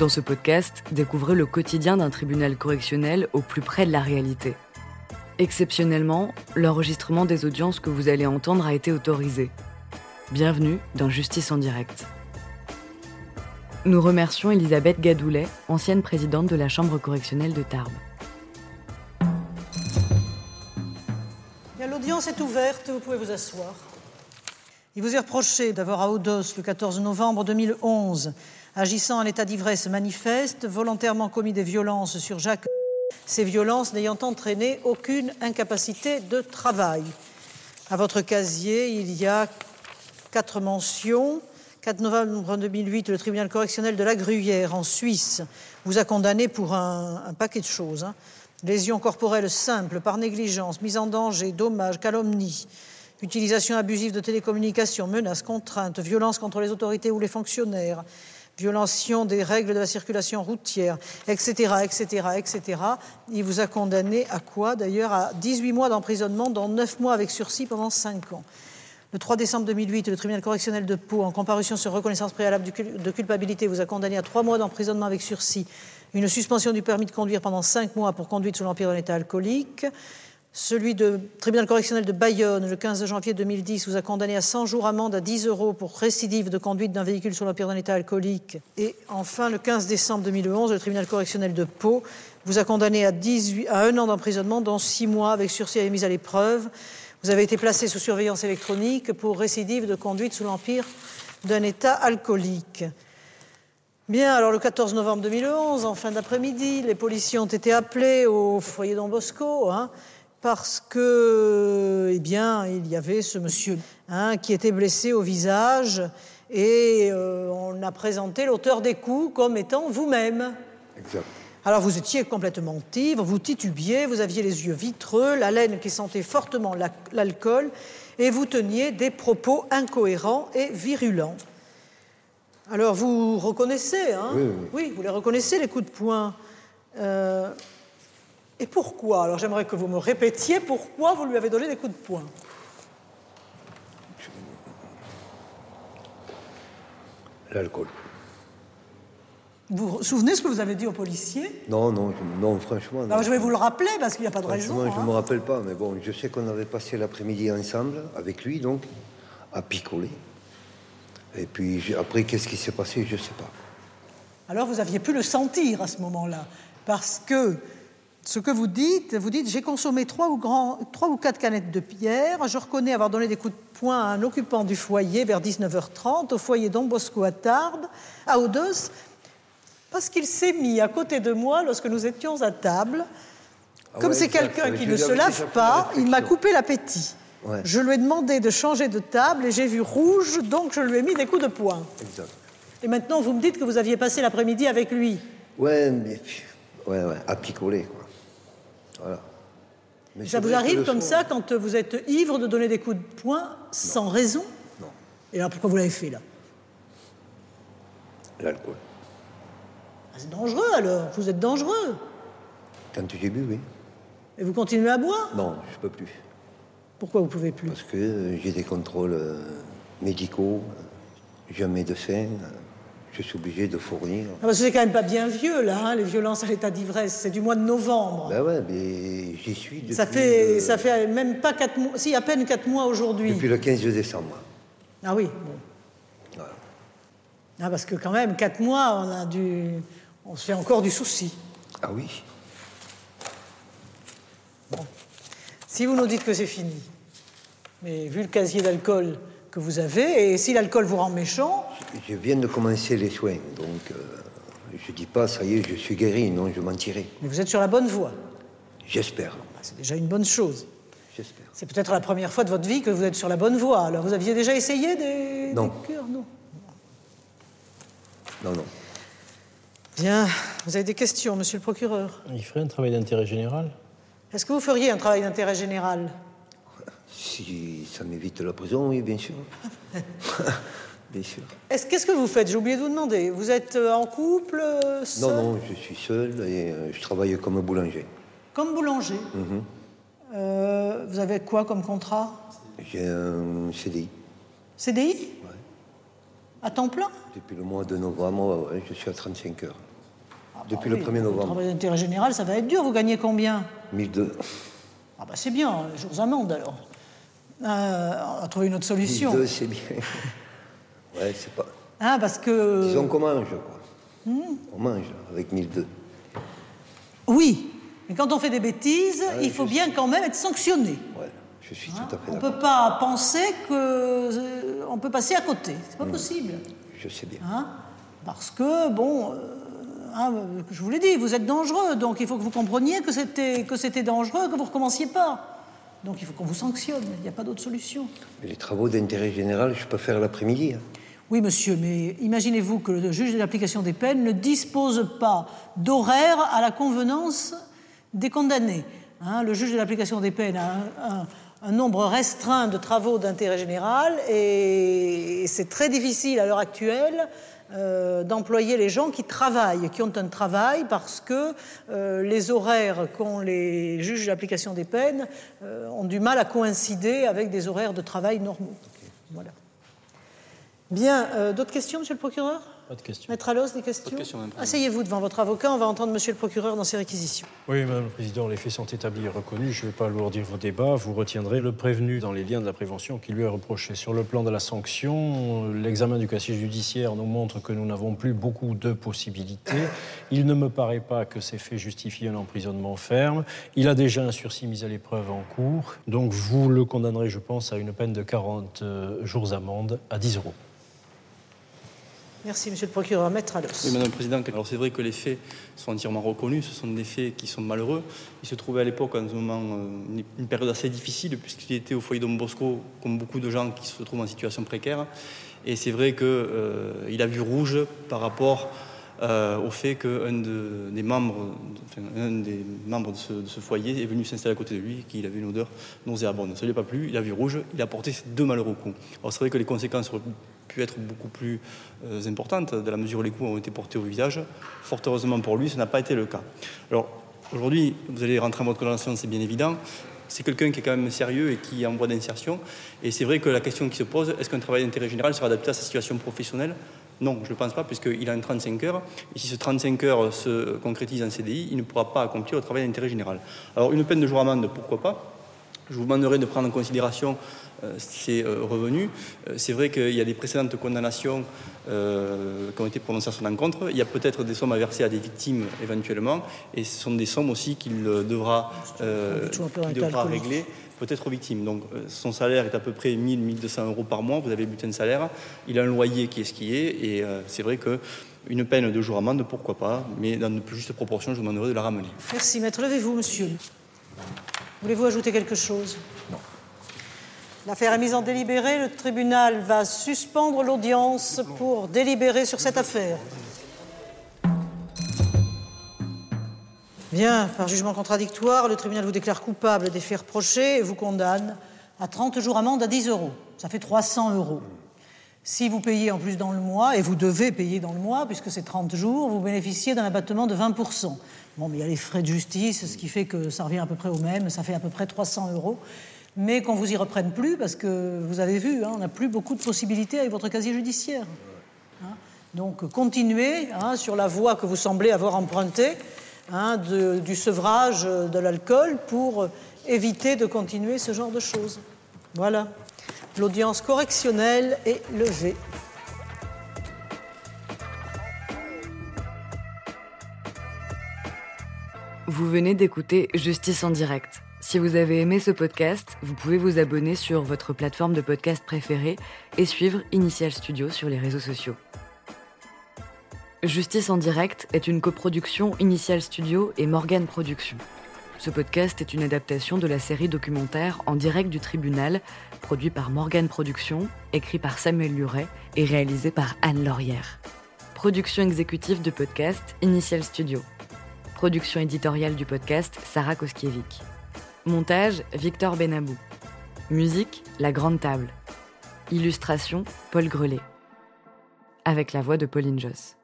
Dans ce podcast, découvrez le quotidien d'un tribunal correctionnel au plus près de la réalité. Exceptionnellement, l'enregistrement des audiences que vous allez entendre a été autorisé. Bienvenue dans Justice en direct. Nous remercions Elisabeth Gadoulet, ancienne présidente de la Chambre correctionnelle de Tarbes. L'audience est ouverte, vous pouvez vous asseoir. Il vous est reproché d'avoir à Audos, le 14 novembre 2011, agissant en état d'ivresse manifeste, volontairement commis des violences sur Jacques, ces violences n'ayant entraîné aucune incapacité de travail. À votre casier, il y a quatre mentions. 4 novembre 2008, le tribunal correctionnel de la Gruyère, en Suisse, vous a condamné pour un, paquet de choses. Hein. Lésions corporelles simples, par négligence, mise en danger, dommage, calomnie, utilisation abusive de télécommunications, menaces, contraintes, violence contre les autorités ou les fonctionnaires, violation des règles de la circulation routière, etc., etc., etc. Il vous a condamné à quoi D'ailleurs, à 18 mois d'emprisonnement, dont 9 mois avec sursis pendant 5 ans. Le 3 décembre 2008, le tribunal correctionnel de Pau, en comparution sur reconnaissance préalable de culpabilité, vous a condamné à 3 mois d'emprisonnement avec sursis, une suspension du permis de conduire pendant 5 mois pour conduite sous l'empire d'un état alcoolique, celui de tribunal correctionnel de Bayonne, le 15 janvier 2010, vous a condamné à 100 jours amende à 10 euros pour récidive de conduite d'un véhicule sur l'empire d'un état alcoolique. Et enfin, le 15 décembre 2011, le tribunal correctionnel de Pau vous a condamné à, 18, à un an d'emprisonnement, dont 6 mois avec sursis et mise à l'épreuve. Vous avez été placé sous surveillance électronique pour récidive de conduite sous l'empire d'un état alcoolique. Bien, alors le 14 novembre 2011, en fin d'après-midi, les policiers ont été appelés au foyer Don Bosco. Hein, parce que, eh bien, il y avait ce monsieur hein, qui était blessé au visage et euh, on a présenté l'auteur des coups comme étant vous-même. Exact. Alors vous étiez complètement ivre, vous titubiez, vous aviez les yeux vitreux, la laine qui sentait fortement l'alcool et vous teniez des propos incohérents et virulents. Alors vous reconnaissez, hein? Oui, oui. oui, vous les reconnaissez les coups de poing? Euh, et pourquoi? Alors j'aimerais que vous me répétiez pourquoi vous lui avez donné des coups de poing. L'alcool. Vous vous souvenez ce que vous avez dit au policier Non, non, je- non, franchement. non. Alors, Je vais vous le rappeler parce qu'il n'y a pas de raison. Franchement, je ne me hein. rappelle pas, mais bon, je sais qu'on avait passé l'après-midi ensemble, avec lui, donc, à picoler. Et puis, j'ai- après, qu'est-ce qui s'est passé, je ne sais pas. Alors vous aviez pu le sentir à ce moment-là. Parce que ce que vous dites, vous dites j'ai consommé trois ou, grand- trois ou quatre canettes de bière, je reconnais avoir donné des coups de poing à un occupant du foyer vers 19h30, au foyer Don Bosco à Tarbes, à Audos, parce qu'il s'est mis à côté de moi lorsque nous étions à table. Ah Comme ouais, c'est quelqu'un qui ne se lave pas, il m'a coupé l'appétit. Ouais. Je lui ai demandé de changer de table et j'ai vu rouge, donc je lui ai mis des coups de poing. Exact. Et maintenant, vous me dites que vous aviez passé l'après-midi avec lui. Ouais, mais. puis- Ouais, ouais, à picoler, quoi. Voilà. Mais Ça vous arrive comme ça quand vous êtes ivre de donner des coups de poing sans raison? Non, Et alors pourquoi vous l'avez fait là? L'alcool. Ah, C'est dangereux alors, vous êtes dangereux. Quand j'ai bu, oui. Et vous continuez à boire? Non, je peux plus. Pourquoi vous pouvez plus? Parce que euh, j'ai des contrôles euh, médicaux, j'ai un médecin, je suis obligé de fournir. Ah, parce que c'est quand même pas bien vieux là, hein, les violences à l'état d'ivresse, c'est du mois de novembre. Ben ouais, mais j'y suis depuis, ça, fait, le, ça fait même pas quatre mois, si à peine quatre mois aujourd'hui. depuis le 15 décembre. Ah oui, bon. Voilà. Ah, parce que quand même, quatre mois, on a du... On se fait encore du souci. Ah oui Si vous nous dites que c'est fini, mais vu le casier d'alcool que vous avez, et si l'alcool vous rend méchant, Je viens de commencer les soins, donc euh, je dis pas ça y est, je suis guéri, non, je mentirai. mais vous êtes sur la bonne voie. J'espère, Bah, C'est déjà une bonne chose. j'espère. C'est peut-être la première fois de votre vie que vous êtes sur la bonne voie. Alors, vous aviez déjà essayé des, Non. des cures Non? Non, non. Bien. Vous avez des questions, monsieur le procureur? Il ferait un travail d'intérêt général Est-ce que vous feriez un travail d'intérêt général? Si ça m'évite la prison, oui, bien sûr. bien sûr. Est-ce- Qu'est-ce que vous faites? J'ai oublié de vous demander. Vous êtes euh, en couple euh, Non, non, je suis seul et euh, je travaille comme boulanger. Comme boulanger? Mhm. Euh, vous avez quoi comme contrat? J'ai un CDI. CDI Ouais. À temps plein? Depuis le mois de novembre, ouais, je suis à 35 heures. depuis le 1er Le novembre. travail d'intérêt général, ça va être dur. Vous gagnez combien? 1002. Ah bah c'est bien, jours amende alors. Euh, on va trouver une autre solution. 1002, c'est bien. Ouais, c'est pas. Hein, parce que... Disons qu'on mange, quoi. Hmm. On mange avec 1002. Oui, mais quand on fait des bêtises, Ouais, il faut bien quand même être sanctionné. Ouais, je suis Hein, tout à fait on ne peut pas penser qu'on peut passer à côté. C'est pas possible. Je sais bien. Hein Parce que, bon, euh, hein, euh, je vous l'ai dit, vous êtes dangereux, donc il faut que vous compreniez que c'était, que c'était dangereux, que vous ne recommenciez pas. Donc il faut qu'on vous sanctionne, il n'y a pas d'autre solution. Mais les travaux d'intérêt général, je peux faire l'après-midi. hein. Oui, monsieur, mais imaginez-vous que le juge de l'application des peines ne dispose pas d'horaire à la convenance des condamnés. Hein, le juge de l'application des peines a un, un- un nombre restreint de travaux d'intérêt général et c'est très difficile à l'heure actuelle euh, d'employer les gens qui travaillent, qui ont un travail, parce que euh, les horaires qu'ont les juges de l'application des peines euh, ont du mal à coïncider avec des horaires de travail normaux. Voilà. Bien, d'autres questions, monsieur le procureur? Pas de question. Maître Allos, des questions questions, Asseyez-vous devant votre avocat, on va entendre monsieur le procureur dans ses réquisitions. Oui, Madame le Président, les faits sont établis et reconnus. Je ne vais pas alourdir vos débats. Vous retiendrez le prévenu dans les liens de la prévention qui lui est reproché. Sur le plan de la sanction, l'examen du casier judiciaire nous montre que nous n'avons plus beaucoup de possibilités. Il ne me paraît pas que ces faits justifient un emprisonnement ferme. Il a déjà un sursis mis à l'épreuve en cours. Donc vous le condamnerez, je pense, à une peine de 40 euh, jours amende à 10 euros. Merci, monsieur le procureur. Maître Allos. Oui, Madame la Présidente, c'est vrai que les faits sont entièrement reconnus, ce sont des faits qui sont malheureux. Il se trouvait à l'époque, en un moment, euh, une- période assez difficile, puisqu'il était au foyer Don Bosco, comme beaucoup de gens qui se trouvent en situation précaire. Et c'est vrai qu'il a vu rouge par rapport euh, au fait qu'un de- des membres, enfin, un des membres de ce, de foyer est venu s'installer à côté de lui, qu'il avait une odeur nauséabonde. Ça ne lui a pas plu, il a vu rouge, il a porté deux malheureux coups. Alors c'est vrai que les conséquences auraient pu être beaucoup plus euh, importantes, dans la mesure où les coups ont été portés au visage. Fort heureusement pour lui, ce n'a pas été le cas. Alors aujourd'hui, vous allez rentrer en votre condamnation, c'est bien évident. C'est quelqu'un qui est quand même sérieux et qui est en voie d'insertion. Et c'est vrai que la question qui se pose, est-ce qu'un travail d'intérêt général sera adapté à sa situation professionnelle? Non, je ne pense pas, puisqu'il a un 35 heures. Et si ce 35 heures se concrétise en CDI, il ne pourra pas accomplir le travail d'intérêt général. Alors, une peine de jour amende, pourquoi pas? Je vous demanderai de prendre en considération euh, ces euh, revenus. Euh, c'est vrai qu'il y a des précédentes condamnations euh, qui ont été prononcées à son encontre. Il y a peut-être des sommes à verser à des victimes éventuellement, et ce sont des sommes aussi qu'il devra, euh, régler peut-être aux victimes. Donc euh, son salaire est à peu près 1000, 1200 euros par mois. Vous avez le bulletin de salaire. Il a un loyer qui est ce qui est, et euh, c'est vrai que une peine de jour amende, pourquoi pas, mais dans de plus justes proportions, je vous demanderai de la ramener. Merci, maître. Levez-vous, monsieur. Voulez-vous ajouter quelque chose? Non. L'affaire est mise en délibéré. Le tribunal va suspendre l'audience pour délibérer sur cette affaire. Bien, par jugement contradictoire, le tribunal vous déclare coupable des faits reprochés et vous condamne à 30 jours amende à 10 euros. Ça fait 300 euros. Si vous payez en plus dans le mois, et vous devez payer dans le mois, puisque c'est 30 jours, vous bénéficiez d'un abattement de 20%. Bon, mais il y a les frais de justice, ce qui fait que ça revient à peu près au même, ça fait à peu près 300 euros. Mais qu'on vous y reprenne plus, parce que vous avez vu, hein, on n'a plus beaucoup de possibilités avec votre casier judiciaire. Hein. Donc continuez hein, sur la voie que vous semblez avoir empruntée hein, du sevrage de l'alcool pour éviter de continuer ce genre de choses. Voilà. L'audience correctionnelle est levée. Vous venez d'écouter Justice en direct. Si vous avez aimé ce podcast, vous pouvez vous abonner sur votre plateforme de podcast préférée et suivre Initial Studio sur les réseaux sociaux. Justice en direct est une coproduction Initial Studio et Morgan Productions. Ce podcast est une adaptation de la série documentaire En direct du tribunal, produit par Morgan Productions, écrit par Samuel Luret et réalisé par Anne Laurière. Production exécutive de podcast Initial Studio. Production éditoriale du podcast Sarah Koskiewicz. Montage Victor Benabou. Musique La Grande Table. Illustration Paul Grelet. Avec la voix de Pauline Joss.